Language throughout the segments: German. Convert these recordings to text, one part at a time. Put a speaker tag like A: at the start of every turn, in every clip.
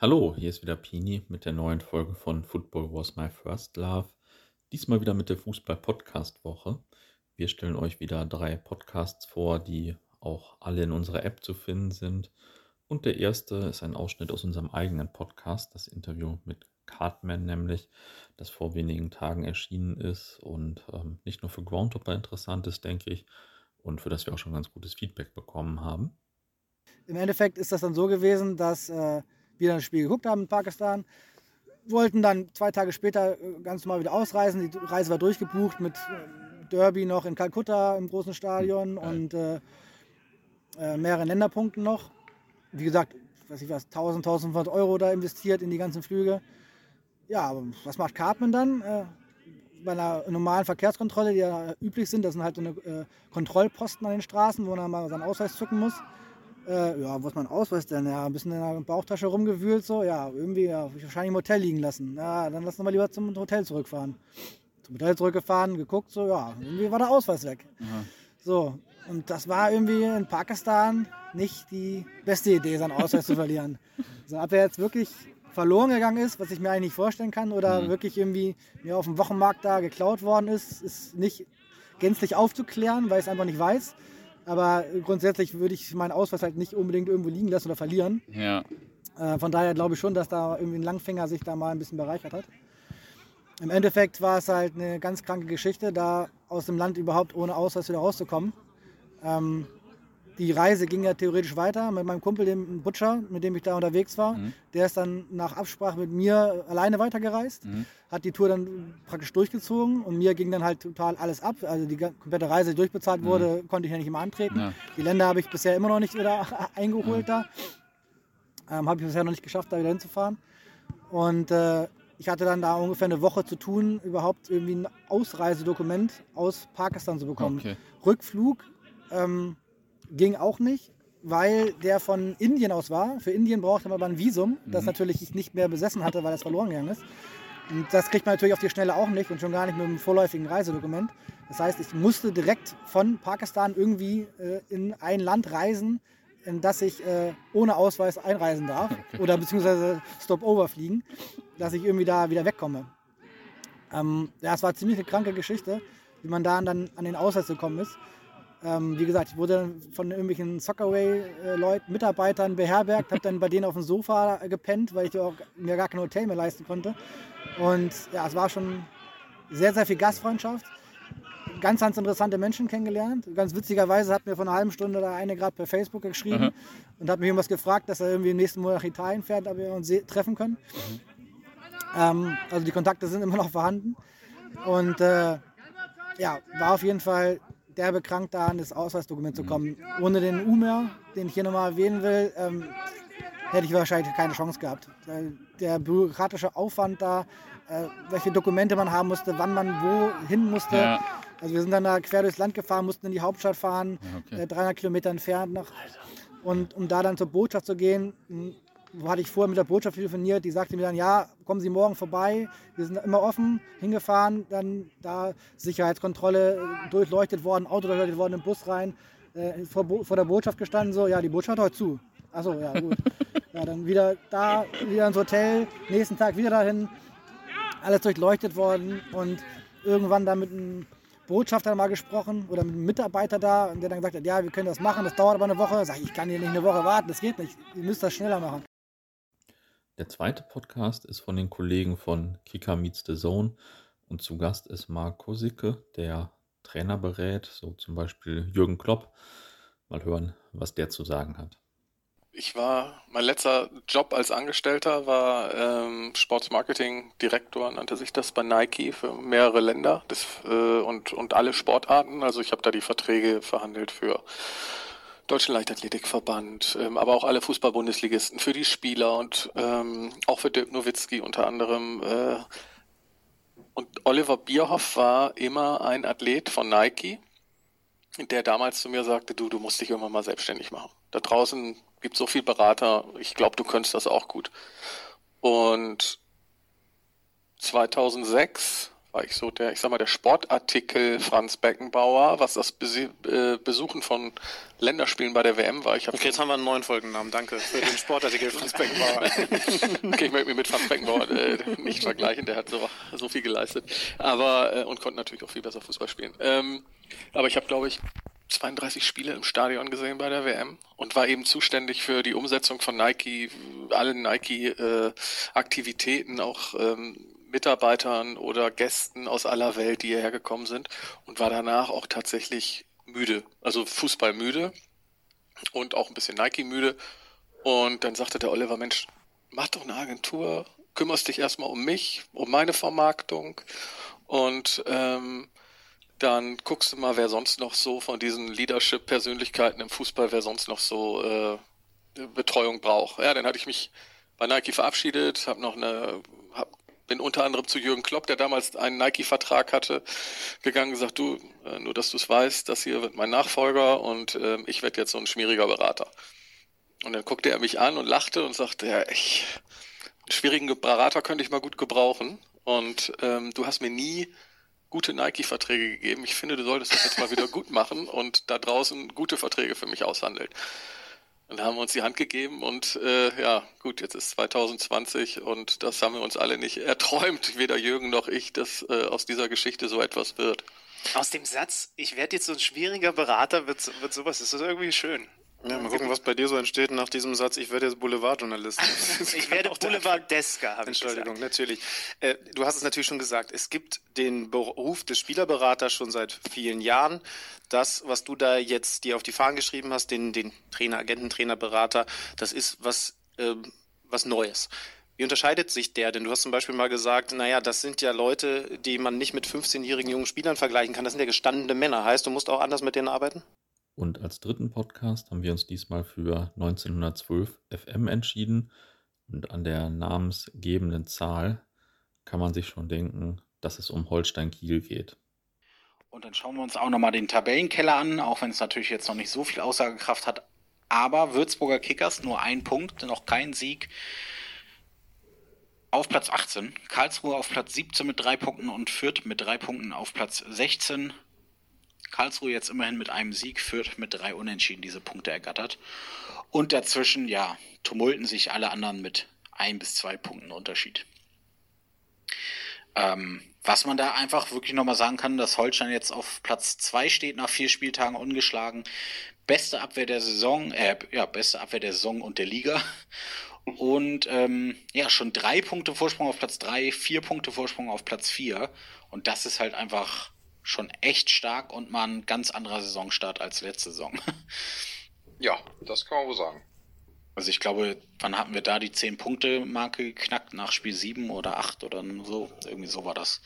A: Hallo, hier ist wieder Pini mit der neuen Folge von Football Was My First Love. Diesmal wieder mit der Fußball-Podcast-Woche. Wir stellen euch wieder drei Podcasts vor, die auch alle in unserer App zu finden sind. Und der erste ist ein Ausschnitt aus unserem eigenen Podcast, das Interview mit Cartman nämlich, das vor wenigen Tagen erschienen ist und ähm, nicht nur für Groundhopper interessant ist, denke ich, und für das wir auch schon ganz gutes Feedback bekommen haben.
B: Im Endeffekt ist das dann so gewesen, dass äh, wir das Spiel geguckt haben in Pakistan, wollten dann zwei Tage später äh, ganz normal wieder ausreisen. Die Reise war durchgebucht mit äh, Derby noch in Kalkutta im großen Stadion mhm. und äh, äh, mehreren Länderpunkten noch. Wie gesagt, weiß ich was, 1000, 1500 Euro da investiert in die ganzen Flüge. Ja, was macht Cartman dann? Äh, bei einer normalen Verkehrskontrolle, die ja üblich sind, das sind halt so eine äh, Kontrollposten an den Straßen, wo man mal seinen Ausweis zücken muss. Äh, ja, wo ist mein Ausweis denn? Ja, ein bisschen in der Bauchtasche rumgewühlt, so. Ja, irgendwie ja, wahrscheinlich im Hotel liegen lassen. Ja, dann lassen wir lieber zum Hotel zurückfahren. Zum Hotel zurückgefahren, geguckt, so, ja, irgendwie war der Ausweis weg. Aha. So, und das war irgendwie in Pakistan nicht die beste Idee, seinen Ausweis zu verlieren. Also, ob er jetzt wirklich verloren gegangen ist, was ich mir eigentlich nicht vorstellen kann, oder mhm. wirklich irgendwie mir auf dem Wochenmarkt da geklaut worden ist, ist nicht gänzlich aufzuklären, weil ich es einfach nicht weiß. Aber grundsätzlich würde ich meinen Ausweis halt nicht unbedingt irgendwo liegen lassen oder verlieren.
A: Ja.
B: Äh, von daher glaube ich schon, dass da irgendwie ein Langfinger sich da mal ein bisschen bereichert hat. Im Endeffekt war es halt eine ganz kranke Geschichte, da aus dem Land überhaupt ohne Ausweis wieder rauszukommen. Ähm, die Reise ging ja theoretisch weiter mit meinem Kumpel, dem Butcher, mit dem ich da unterwegs war. Mhm. Der ist dann nach Absprache mit mir alleine weitergereist, mhm. hat die Tour dann praktisch durchgezogen und mir ging dann halt total alles ab. Also die komplette Reise, die durchbezahlt mhm. wurde, konnte ich ja nicht immer antreten. Ja. Die Länder habe ich bisher immer noch nicht wieder eingeholt da. Ähm, habe ich bisher noch nicht geschafft, da wieder hinzufahren. Und äh, ich hatte dann da ungefähr eine Woche zu tun, überhaupt irgendwie ein Ausreisedokument aus Pakistan zu bekommen. Okay. Rückflug ähm, ging auch nicht, weil der von Indien aus war. Für Indien brauchte man aber ein Visum, das mhm. natürlich ich nicht mehr besessen hatte, weil das verloren gegangen ist. Und das kriegt man natürlich auf die Schnelle auch nicht und schon gar nicht mit einem vorläufigen Reisedokument. Das heißt, ich musste direkt von Pakistan irgendwie äh, in ein Land reisen, in das ich äh, ohne Ausweis einreisen darf oder beziehungsweise Stopover fliegen, dass ich irgendwie da wieder wegkomme. Ähm, ja, es war ziemlich eine kranke Geschichte, wie man da dann an den Ausweis gekommen ist. Ähm, wie gesagt, ich wurde von irgendwelchen Soccerway-Leuten, Mitarbeitern beherbergt, habe dann bei denen auf dem Sofa gepennt, weil ich auch, mir gar kein Hotel mehr leisten konnte. Und ja, es war schon sehr, sehr viel Gastfreundschaft. Ganz, ganz interessante Menschen kennengelernt. Ganz witzigerweise hat mir vor einer halben Stunde da eine gerade per Facebook geschrieben mhm. und hat mich irgendwas gefragt, dass er irgendwie im nächsten Monat nach Italien fährt, ob wir uns treffen können. Mhm. Ähm, also die Kontakte sind immer noch vorhanden. Und äh, ja, war auf jeden Fall derbe krank da an das Ausweisdokument zu kommen. Ohne den UMER, den ich hier nochmal erwähnen will, ähm, hätte ich wahrscheinlich keine Chance gehabt. Der bürokratische Aufwand da, äh, welche Dokumente man haben musste, wann man wohin musste. Ja. Also wir sind dann da quer durchs Land gefahren, mussten in die Hauptstadt fahren, okay. äh, 300 Kilometer entfernt noch. Und um da dann zur Botschaft zu gehen, hatte ich vorher mit der Botschaft telefoniert, die sagte mir dann, ja, kommen Sie morgen vorbei, wir sind immer offen, hingefahren, dann da Sicherheitskontrolle äh, durchleuchtet worden, Auto durchleuchtet worden, im Bus rein, äh, vor, vor, der Botschaft gestanden, so, ja, die Botschaft hat heute zu. Achso, ja, gut. ja, dann wieder da, wieder ins Hotel, nächsten Tag wieder dahin, alles durchleuchtet worden und irgendwann dann mit einem Botschafter mal gesprochen oder mit einem Mitarbeiter da und der dann gesagt hat, ja, wir können das machen, das dauert aber eine Woche. Sag ich, ich kann hier nicht eine Woche warten, das geht nicht, ihr müsst das schneller machen.
A: Der zweite Podcast ist von den Kollegen von Kika Meets the Zone und zu Gast ist Marc Kosicke, der Trainer berät, so zum Beispiel Jürgen Klopp. Mal hören, was der zu sagen hat.
C: Ich war, mein letzter Job als Angestellter war ähm, Sportsmarketing-Direktor, nannte sich das bei Nike für mehrere Länder das, äh, und, und alle Sportarten. Also ich habe da die Verträge verhandelt für Deutschen Leichtathletikverband, ähm, aber auch alle Fußball-Bundesligisten für die Spieler und ähm, auch für Dirk Nowitzki unter anderem. Äh, und Oliver Bierhoff war immer ein Athlet von Nike, der damals zu mir sagte, du, du musst dich irgendwann mal selbstständig machen. Da draußen gibt so viel Berater, ich glaube, du könntest das auch gut. Und 2006 war ich so der, ich sag mal, der Sportartikel Franz Beckenbauer, was das äh, Besuchen von Länderspielen bei der WM war. Ich
D: okay, jetzt haben wir einen neuen Folgennamen. Danke für den Sportartikel Franz Beckenbauer.
C: okay, ich möchte mich mit Franz Beckenbauer äh, nicht vergleichen, der hat so, so viel geleistet. Aber, äh, und konnte natürlich auch viel besser Fußball spielen. Ähm, aber ich habe, glaube ich, 32 Spiele im Stadion gesehen bei der WM und war eben zuständig für die Umsetzung von Nike, allen Nike-Aktivitäten, äh, auch ähm, Mitarbeitern oder Gästen aus aller Welt, die hierher gekommen sind und war danach auch tatsächlich müde, also Fußball müde und auch ein bisschen Nike müde. Und dann sagte der Oliver, Mensch, mach doch eine Agentur, kümmerst dich erstmal um mich, um meine Vermarktung und ähm, dann guckst du mal, wer sonst noch so von diesen Leadership-Persönlichkeiten im Fußball, wer sonst noch so äh, Betreuung braucht. Ja, dann hatte ich mich bei Nike verabschiedet, habe noch eine, bin unter anderem zu Jürgen Klopp, der damals einen Nike-Vertrag hatte, gegangen und gesagt, du, äh, nur dass du es weißt, das hier wird mein Nachfolger und äh, ich werde jetzt so ein schmieriger Berater. Und dann guckte er mich an und lachte und sagte, ja, ich, einen schwierigen Berater könnte ich mal gut gebrauchen. Und ähm, du hast mir nie gute Nike-Verträge gegeben. Ich finde, du solltest das jetzt mal wieder gut machen und da draußen gute Verträge für mich aushandeln. Und da haben wir uns die Hand gegeben und äh, ja, gut, jetzt ist 2020 und das haben wir uns alle nicht erträumt, weder Jürgen noch ich, dass äh, aus dieser Geschichte so etwas wird.
D: Aus dem Satz, ich werde jetzt so ein schwieriger Berater, wird, wird sowas, ist das irgendwie schön.
E: Ja, mal gucken, was bei dir so entsteht nach diesem Satz, ich werde jetzt Boulevardjournalist.
D: ich werde Boulevarddesker, habe
E: ich Entschuldigung, natürlich. Äh, du hast es natürlich schon gesagt, es gibt den Beruf des Spielerberaters schon seit vielen Jahren. Das, was du da jetzt dir auf die Fahnen geschrieben hast, den, den Trainer, Agenten, Trainer, Berater, das ist was, äh, was Neues. Wie unterscheidet sich der? Denn du hast zum Beispiel mal gesagt, naja, das sind ja Leute, die man nicht mit 15-jährigen jungen Spielern vergleichen kann. Das sind ja gestandene Männer. Heißt, du musst auch anders mit denen arbeiten?
A: Und als dritten Podcast haben wir uns diesmal für 1912 FM entschieden. Und an der namensgebenden Zahl kann man sich schon denken, dass es um Holstein Kiel geht.
F: Und dann schauen wir uns auch nochmal den Tabellenkeller an, auch wenn es natürlich jetzt noch nicht so viel Aussagekraft hat. Aber Würzburger Kickers nur ein Punkt, noch kein Sieg. Auf Platz 18, Karlsruhe auf Platz 17 mit drei Punkten und Fürth mit drei Punkten auf Platz 16. Karlsruhe jetzt immerhin mit einem Sieg, führt mit drei Unentschieden diese Punkte ergattert. Und dazwischen, ja, tumulten sich alle anderen mit ein bis zwei Punkten Unterschied. Ähm, was man da einfach wirklich nochmal sagen kann, dass Holstein jetzt auf Platz zwei steht nach vier Spieltagen ungeschlagen. Beste Abwehr der Saison, äh, ja, beste Abwehr der Saison und der Liga. Und ähm, ja, schon drei Punkte Vorsprung auf Platz drei, vier Punkte Vorsprung auf Platz vier. Und das ist halt einfach schon echt stark und mal ein ganz anderer Saisonstart als letzte Saison.
E: Ja, das kann man wohl sagen.
F: Also ich glaube, wann hatten wir da die 10-Punkte-Marke geknackt? Nach Spiel 7 oder 8 oder so? Irgendwie so war das.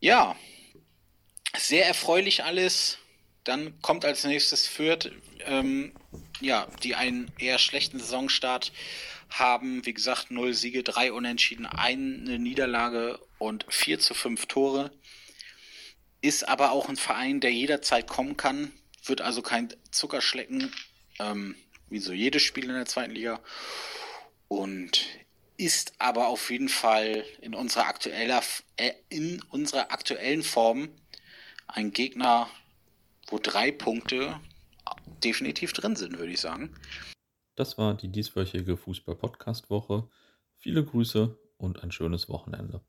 F: Ja, sehr erfreulich alles. Dann kommt als nächstes Fürth, ähm, ja, die einen eher schlechten Saisonstart haben. Wie gesagt, 0 Siege, 3 Unentschieden, eine Niederlage und 4 zu 5 Tore ist aber auch ein Verein, der jederzeit kommen kann, wird also kein Zuckerschlecken, ähm, wie so jedes Spiel in der zweiten Liga. Und ist aber auf jeden Fall in unserer, aktueller, äh, in unserer aktuellen Form ein Gegner, wo drei Punkte definitiv drin sind, würde ich sagen.
A: Das war die dieswöchige Fußball-Podcast-Woche. Viele Grüße und ein schönes Wochenende.